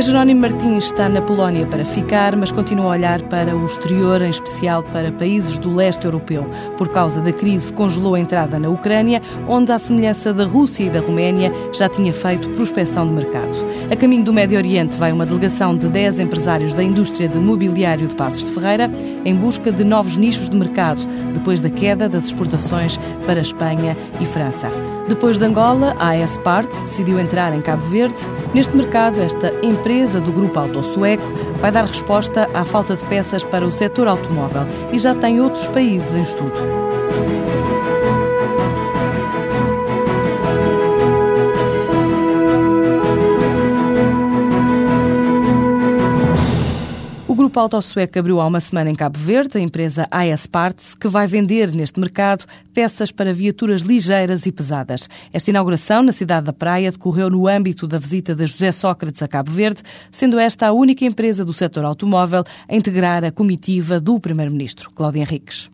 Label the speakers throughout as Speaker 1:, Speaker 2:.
Speaker 1: A Jerónimo Martins está na Polónia para ficar, mas continua a olhar para o exterior, em especial para países do leste europeu. Por causa da crise, congelou a entrada na Ucrânia, onde, à semelhança da Rússia e da Roménia, já tinha feito prospecção de mercado. A caminho do Médio Oriente vai uma delegação de 10 empresários da indústria de mobiliário de Passos de Ferreira em busca de novos nichos de mercado, depois da queda das exportações para Espanha e França. Depois de Angola, a AS Parts decidiu entrar em Cabo Verde. Neste mercado, esta empresa do grupo Auto Sueco vai dar resposta à falta de peças para o setor automóvel e já tem outros países em estudo. Grupo Autosueco abriu há uma semana em Cabo Verde a empresa AS Parts, que vai vender neste mercado peças para viaturas ligeiras e pesadas. Esta inauguração na cidade da Praia decorreu no âmbito da visita de José Sócrates a Cabo Verde, sendo esta a única empresa do setor automóvel a integrar a comitiva do Primeiro-Ministro, Cláudio Henriques.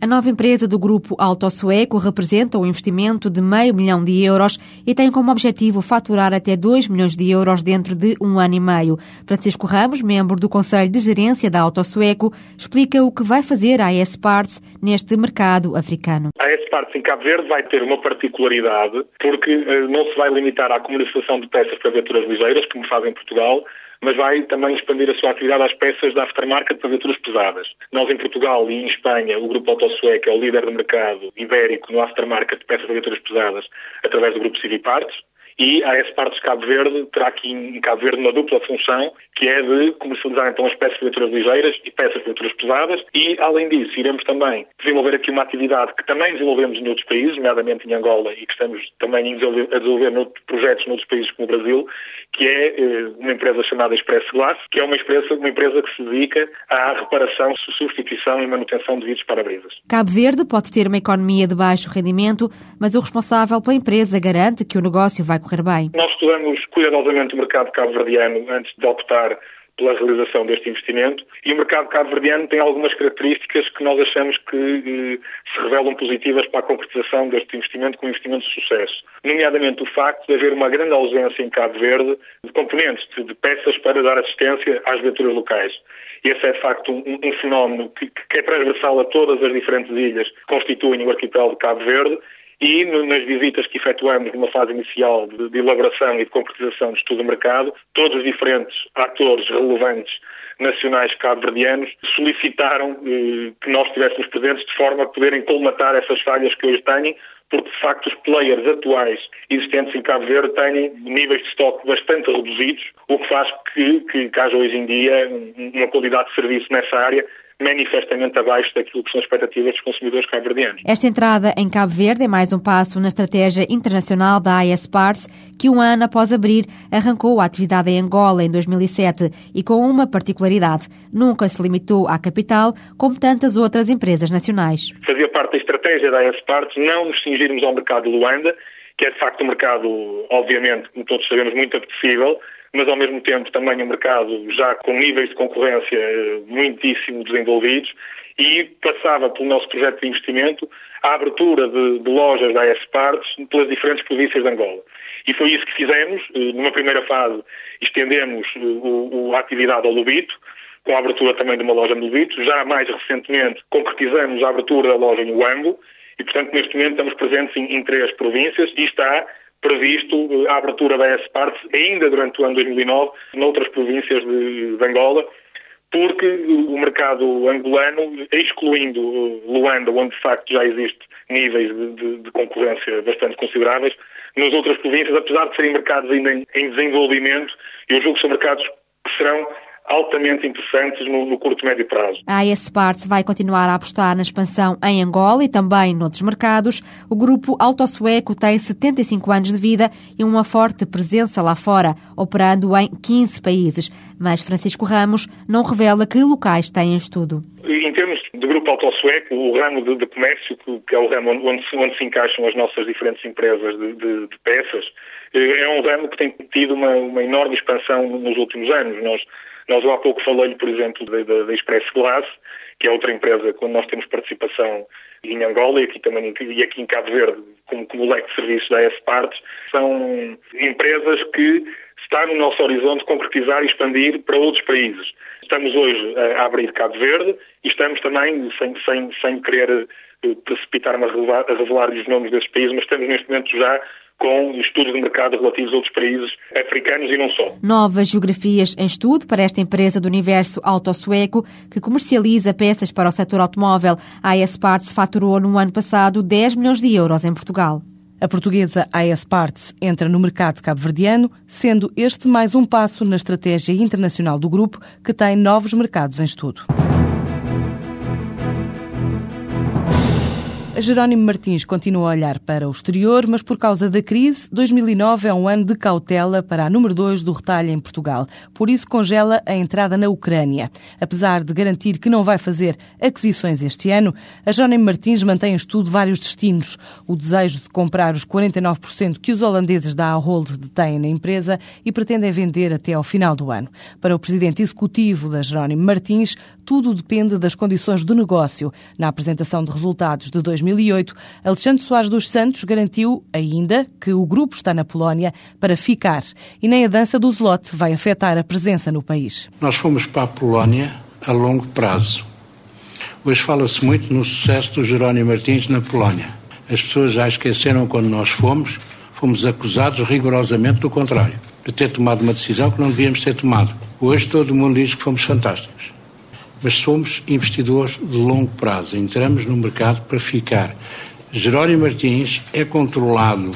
Speaker 2: A nova empresa do grupo Alto Sueco representa um investimento de meio milhão de euros e tem como objetivo faturar até 2 milhões de euros dentro de um ano e meio. Francisco Ramos, membro do Conselho de Gerência da Alto Sueco, explica o que vai fazer a AS Parts neste mercado africano.
Speaker 3: A AS Parts em Cabo Verde vai ter uma particularidade porque eh, não se vai limitar à comercialização de peças para viaturas ligeiras, como faz em Portugal, mas vai também expandir a sua atividade às peças da aftermarket para viaturas pesadas. Nós, em Portugal e em Espanha, o Grupo Autosueco é o líder do mercado ibérico no aftermarket de peças para viaturas pesadas através do Grupo Civiparts e a S Partes Cabo Verde terá aqui em Cabo Verde uma dupla função, que é de comercializar então as peças de viaturas ligeiras e peças de viaturas pesadas e, além disso, iremos também desenvolver aqui uma atividade que também desenvolvemos em outros países, nomeadamente em Angola e que estamos também a desenvolver noutros projetos noutros países como o Brasil, que é eh, uma empresa chamada Express Glass, que é uma empresa, uma empresa que se dedica à reparação, substituição e manutenção de vidros para-brisas.
Speaker 2: Cabo Verde pode ter uma economia de baixo rendimento, mas o responsável pela empresa garante que o negócio vai correr bem.
Speaker 3: Nós estudamos cuidadosamente o mercado cabo-verdiano antes de optar pela realização deste investimento e o mercado cabo-verdiano tem algumas características que nós achamos que eh, se revelam positivas para a concretização deste investimento com um investimento de sucesso. Nomeadamente o facto de haver uma grande ausência em Cabo Verde de componentes, de, de peças para dar assistência às viaturas locais. Esse é, de facto, um, um fenómeno que, que, é transversal a todas as diferentes ilhas que constituem o arquipélago de Cabo Verde e nas visitas que efetuamos numa fase inicial de, de elaboração e de concretização de estudo de mercado, todos os diferentes atores relevantes nacionais cabo-verdianos solicitaram eh, que nós estivéssemos presentes de forma a poderem colmatar essas falhas que hoje têm, porque de facto os players atuais existentes em Cabo Verde têm níveis de estoque bastante reduzidos, o que faz que, que, que haja hoje em dia uma qualidade de serviço nessa área manifestamente abaixo daquilo que são as expectativas dos consumidores cabo-verdianos.
Speaker 2: Esta entrada em Cabo Verde é mais um passo na estratégia internacional da AS Parts, que um ano após abrir arrancou a atividade em Angola em 2007 e com uma particularidade, nunca se limitou à capital como tantas outras empresas nacionais.
Speaker 3: Fazia parte da estratégia da AS Parts não nos cingirmos ao mercado de Luanda, que é de facto um mercado, obviamente, como todos sabemos, muito apetecível, mas ao mesmo tempo também um mercado já com níveis de concorrência eh, muitíssimo desenvolvidos e passava pelo nosso projeto de investimento a abertura de, de lojas da AS Parts pelas diferentes províncias de Angola. E foi isso que fizemos. Eh, numa primeira fase estendemos eh, o, o, a atividade ao Lubito, com a abertura também de uma loja no Lubito. Já mais recentemente concretizamos a abertura da loja no Uambo e, portanto, neste momento estamos presentes em, em três províncias e está previsto a abertura da S-Parts ainda durante o ano 2009 noutras províncias de, Angola, porque o mercado angolano, excluindo Luanda, onde de facto já existe níveis de, de, de, concorrência bastante consideráveis, nas outras províncias, apesar de serem mercados ainda em, em desenvolvimento, eu julgo que são mercados que serão altamente interessantes no, no curto e médio prazo.
Speaker 2: A AS Parts vai continuar a apostar na expansão em Angola e também noutros mercados. O grupo Autosueco tem 75 anos de vida e uma forte presença lá fora, operando em 15 países. Mas Francisco Ramos não revela que locais têm estudo.
Speaker 3: Em termos de grupo Autosueco, o ramo de, de comércio, que é o ramo onde, onde, se encaixam as nossas diferentes empresas de, de, de peças, eh, é um ramo que tem tido uma, uma enorme expansão nos últimos anos. Nós nós há pouco falei-lhe, por exemplo, da, da Express Glass, que é outra empresa quando nós temos participação em Angola e aqui também e aqui em Cabo Verde, como, como leque de serviços da S-Parts, são empresas que está no nosso horizonte concretizar e expandir para outros países. Estamos hoje a abrir Cabo Verde e estamos também, sem, sem, sem querer eh, precipitar-me a revelar, a revelar os nomes desses países, mas estamos neste momento já com estudos de mercado relativos a outros países africanos e não só.
Speaker 2: Novas geografias em estudo para esta empresa do universo auto-sueco que comercializa peças para o setor automóvel. A AS Parts faturou no ano passado 10 milhões de euros em Portugal.
Speaker 1: A portuguesa AS Parts entra no mercado cabo-verdiano, sendo este mais um passo na estratégia internacional do grupo, que tem novos mercados em estudo. Jerónimo Martins continua a olhar para o exterior, mas por causa da crise, 2009 é um ano de cautela para a número 2 do retalho em Portugal. Por isso congela a entrada na Ucrânia. Apesar de garantir que não vai fazer aquisições este ano, a Jerónimo Martins mantém em estudo vários destinos. O desejo de comprar os 49% que os holandeses da Ahold detêm na empresa e pretendem vender até ao final do ano. Para o presidente executivo da Jerónimo Martins, tudo depende das condições do negócio. Na apresentação de resultados de 2009, 2008, Alexandre Soares dos Santos garantiu ainda que o grupo está na Polónia para ficar e nem a dança do Zlote vai afetar a presença no país.
Speaker 4: Nós fomos para a Polónia a longo prazo. Hoje fala-se muito no sucesso do Jerónimo Martins na Polónia. As pessoas já esqueceram quando nós fomos, fomos acusados rigorosamente do contrário, de ter tomado uma decisão que não devíamos ter tomado. Hoje todo mundo diz que fomos fantásticos mas somos investidores de longo prazo. Entramos no mercado para ficar. Jerónimo Martins é controlado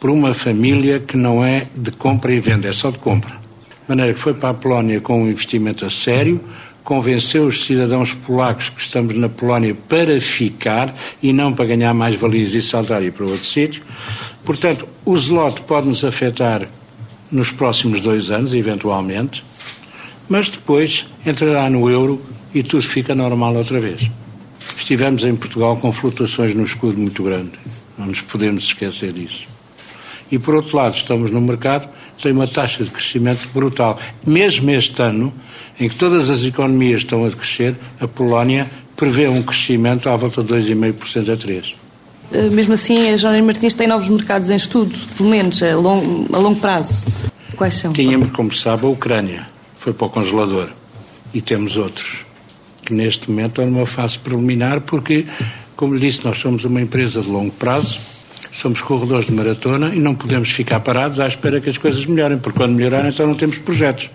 Speaker 4: por uma família que não é de compra e venda, é só de compra. De maneira que foi para a Polónia com um investimento a sério, convenceu os cidadãos polacos que estamos na Polónia para ficar e não para ganhar mais valias e saltar e para outro sítio. Portanto, o zlote pode nos afetar nos próximos dois anos, eventualmente, mas depois entrará no euro e tudo fica normal outra vez. Estivemos em Portugal com flutuações no escudo muito grandes, não nos podemos esquecer disso. E por outro lado, estamos no mercado, tem uma taxa de crescimento brutal. Mesmo este ano, em que todas as economias estão a crescer, a Polónia prevê um crescimento à volta de 2,5% a 3%.
Speaker 1: Eh, mesmo assim, a Jónia Martins tem novos mercados em estudo, pelo menos a longo, a longo prazo. Quais são?
Speaker 4: Tínhamos, como sabe, a Ucrânia. Foi para o congelador. E temos outros que neste momento estão numa fase preliminar, porque, como lhe disse, nós somos uma empresa de longo prazo, somos corredores de maratona e não podemos ficar parados à espera que as coisas melhorem, porque quando melhorarem, então não temos projetos.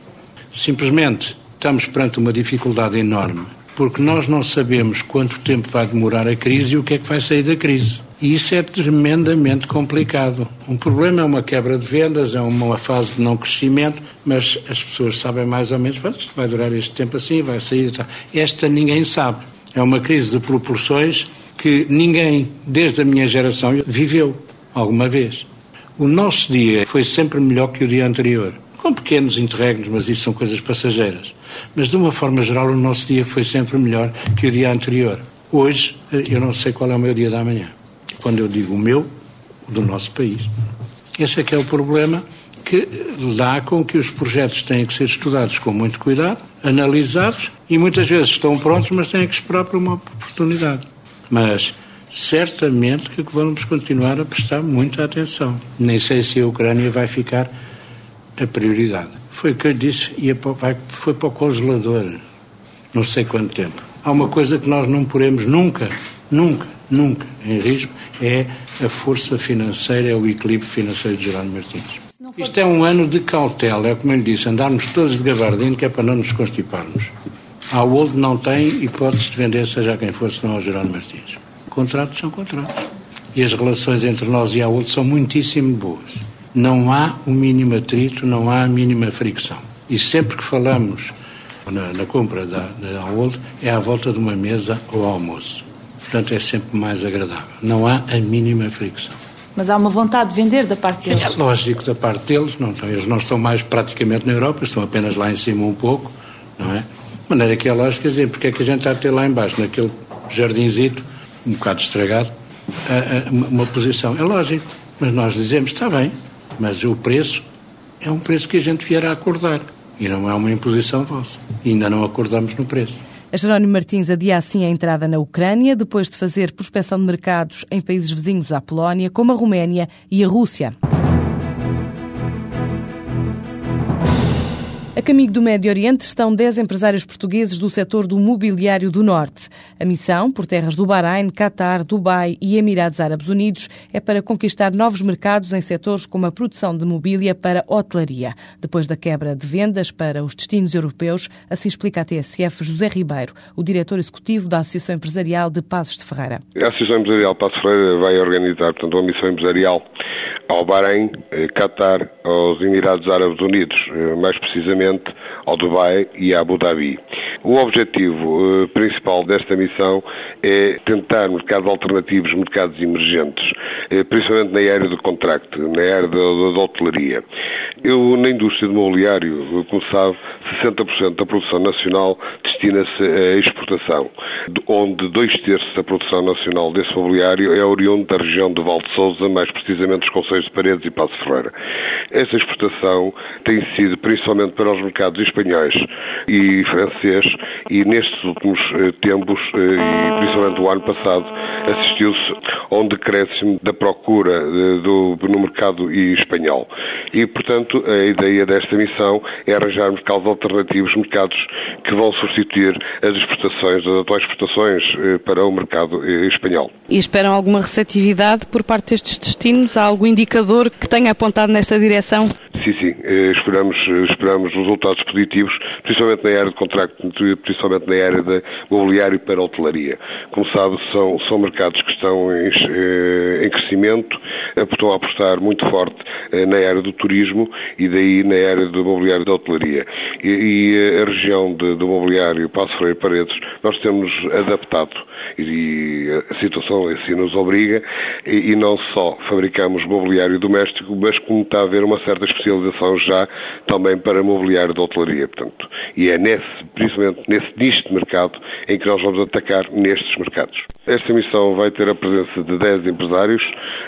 Speaker 4: Simplesmente estamos perante uma dificuldade enorme, porque nós não sabemos quanto tempo vai demorar a crise e o que é que vai sair da crise. E isso é tremendamente complicado. Um problema é uma quebra de vendas, é uma fase de não crescimento, mas as pessoas sabem mais ou menos, isto vai durar este tempo assim, vai sair. Esta ninguém sabe. É uma crise de proporções que ninguém, desde a minha geração, viveu alguma vez. O nosso dia foi sempre melhor que o dia anterior. Com pequenos interregnos, mas isso são coisas passageiras. Mas, de uma forma geral, o nosso dia foi sempre melhor que o dia anterior. Hoje, eu não sei qual é o meu dia da manhã. Quando eu digo o meu, o do nosso país. Esse é que é o problema que dá com que os projetos têm que ser estudados com muito cuidado, analisados e muitas vezes estão prontos, mas têm que esperar por uma oportunidade. Mas certamente que vamos continuar a prestar muita atenção. Nem sei se a Ucrânia vai ficar a prioridade. Foi o que eu disse, vai, foi para o congelador. Não sei quanto tempo. Há uma coisa que nós não poremos nunca, nunca, nunca em risco, é a força financeira, é o equilíbrio financeiro de Jerónimo Martins. Isto é um ano de cautela, é como eu lhe disse, andarmos todos de gabardino, que é para não nos constiparmos. A Old não tem hipótese de vender, seja quem for, senão ao Jerónimo Martins. Contratos são contratos. E as relações entre nós e a Old são muitíssimo boas. Não há o mínimo atrito, não há a mínima fricção. E sempre que falamos na, na compra da, da Old, é à volta de uma mesa ou almoço. Portanto, é sempre mais agradável. Não há a mínima fricção.
Speaker 1: Mas há uma vontade de vender da parte deles?
Speaker 4: É lógico, da parte deles. Não, eles não estão mais praticamente na Europa, estão apenas lá em cima um pouco, não é? De maneira que é lógico dizer, porque é que a gente está a ter lá embaixo, naquele jardinzito, um bocado estragado, uma posição. É lógico, mas nós dizemos, está bem, mas o preço é um preço que a gente vier a acordar e não é uma imposição vossa. E ainda não acordamos no preço.
Speaker 1: Jerónimo Martins adia assim a entrada na Ucrânia, depois de fazer prospecção de mercados em países vizinhos à Polónia, como a Roménia e a Rússia. A caminho do Médio Oriente estão 10 empresários portugueses do setor do mobiliário do Norte. A missão, por terras do Bahrein, Catar, Dubai e Emirados Árabes Unidos, é para conquistar novos mercados em setores como a produção de mobília para hotelaria. Depois da quebra de vendas para os destinos europeus, assim explica a TSF José Ribeiro, o diretor executivo da Associação Empresarial de Passos de Ferreira.
Speaker 5: A Associação Empresarial de Passos de Ferreira vai organizar, portanto, uma missão empresarial ao Bahrein, eh, Qatar, aos Emirados Árabes Unidos, eh, mais precisamente ao Dubai e a Abu Dhabi. O objetivo eh, principal desta missão é tentar mercados alternativos, mercados emergentes, principalmente na área do contracto, na área da, da hotelaria. Eu, na indústria do mobiliário, como sabe, 60% da produção nacional destina-se à exportação, onde dois terços da produção nacional desse mobiliário é oriundo da região de Val de Souza, mais precisamente os Conselhos de Paredes e Passo Ferreira. Essa exportação tem sido principalmente para os mercados espanhóis e francês e nestes últimos eh, tempos, eh, e principalmente o ano passado, assistiu-se a um decréscimo da procura eh, do, no mercado espanhol. E, portanto, a ideia desta missão é arranjar mercados alternativos, mercados que vão substituir as exportações, as atuais exportações para o mercado espanhol.
Speaker 1: E esperam alguma receptividade por parte destes destinos? Há algum indicador que tenha apontado nesta direção?
Speaker 5: Sim, sim. Eh, esperamos, esperamos resultados positivos, principalmente na área de contrato, principalmente na área de mobiliário para hotelaria. Como sabe, são, são mercados que estão em, eh, em crescimento, estão a apostar muito forte eh, na área do turismo e daí na área do mobiliário da hotelaria. E, e a região do mobiliário Passo Freire Paredes, nós temos adaptado e a situação assim nos obriga e, e não só fabricamos mobiliário doméstico, mas como está a haver uma certa já também para mobiliário de hotelaria, portanto. E é nesse, principalmente nesse nicho de mercado em que nós vamos atacar nestes mercados. Esta missão vai ter a presença de 10 empresários,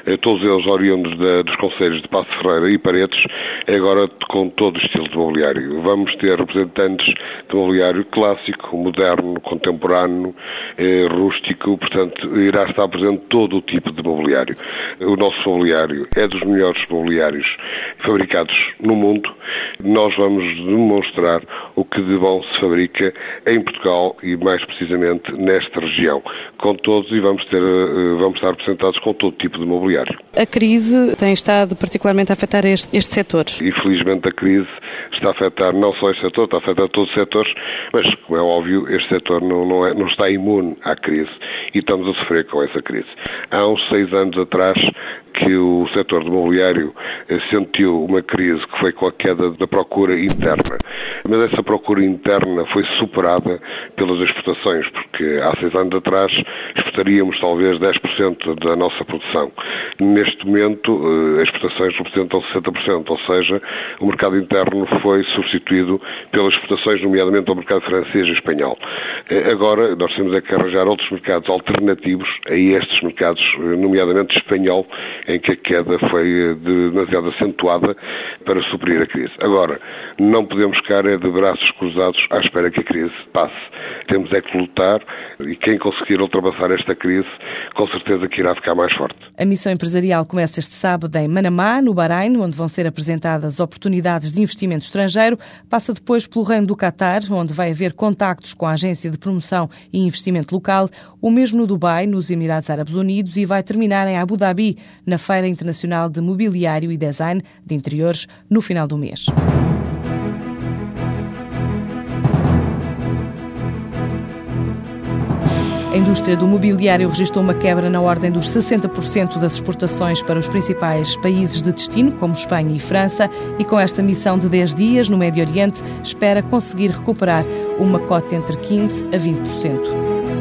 Speaker 5: eh, todos eles oriundos dos conselhos de Passo Ferreira e Paredes, agora com todo o estilo de mobiliário. Vamos ter representantes de mobiliário clássico, moderno, contemporâneo, eh, rústico, portanto, irá estar presente todo o tipo de mobiliário. O nosso mobiliário é dos melhores mobiliários fabricados no mundo. Nós vamos demonstrar o que de bom se fabrica em Portugal e mais precisamente nesta região, com todos e vamos, ter, eh, vamos estar apresentados com todo tipo de mobiliário.
Speaker 1: A crise tem estado particularmente a afetar este, este setor?
Speaker 5: Infelizmente a crise está a afetar não só este setor, está a afetar todos os setores, mas, como é óbvio, este setor não, não, é, não está imune à crise e estamos a sofrer com essa crise. Há uns seis anos atrás, que o setor do mobiliário eh, sentiu uma crise que foi com a queda da procura interna. Mas essa procura interna foi superada pelas exportações, porque há seis anos atrás exportaríamos talvez 10% da nossa produção. Neste momento, eh, as exportações representam 60%, ou seja, o mercado interno foi substituído pelas exportações, nomeadamente ao mercado francês e espanhol. Eh, agora, nós temos é que arranjar outros mercados alternativos a estes mercados, nomeadamente espanhol, em que a queda foi eh, demasiado acentuada para suprir a crise. Agora, não podemos ficar é de braços cruzados à espera que a crise passe. Temos é que lutar e quem conseguir ultrapassar esta crise, com certeza que irá ficar mais forte.
Speaker 1: A missão empresarial começa este sábado em Manamá, no Bahrein, onde vão ser apresentadas oportunidades de investimento estrangeiro. Passa depois pelo Reino do Qatar, onde vai haver contactos com a Agência de Promoção e Investimento Local, o mesmo no Dubai, nos Emirados Árabes Unidos, e vai terminar em Abu Dhabi, na Feira Internacional de Mobiliário e Design de Interiores, no final do mês. A indústria do mobiliário registrou uma quebra na ordem dos 60% das exportações para os principais países de destino, como Espanha e França, e com esta missão de 10 dias no Médio Oriente, espera conseguir recuperar uma cota entre 15% a 20%.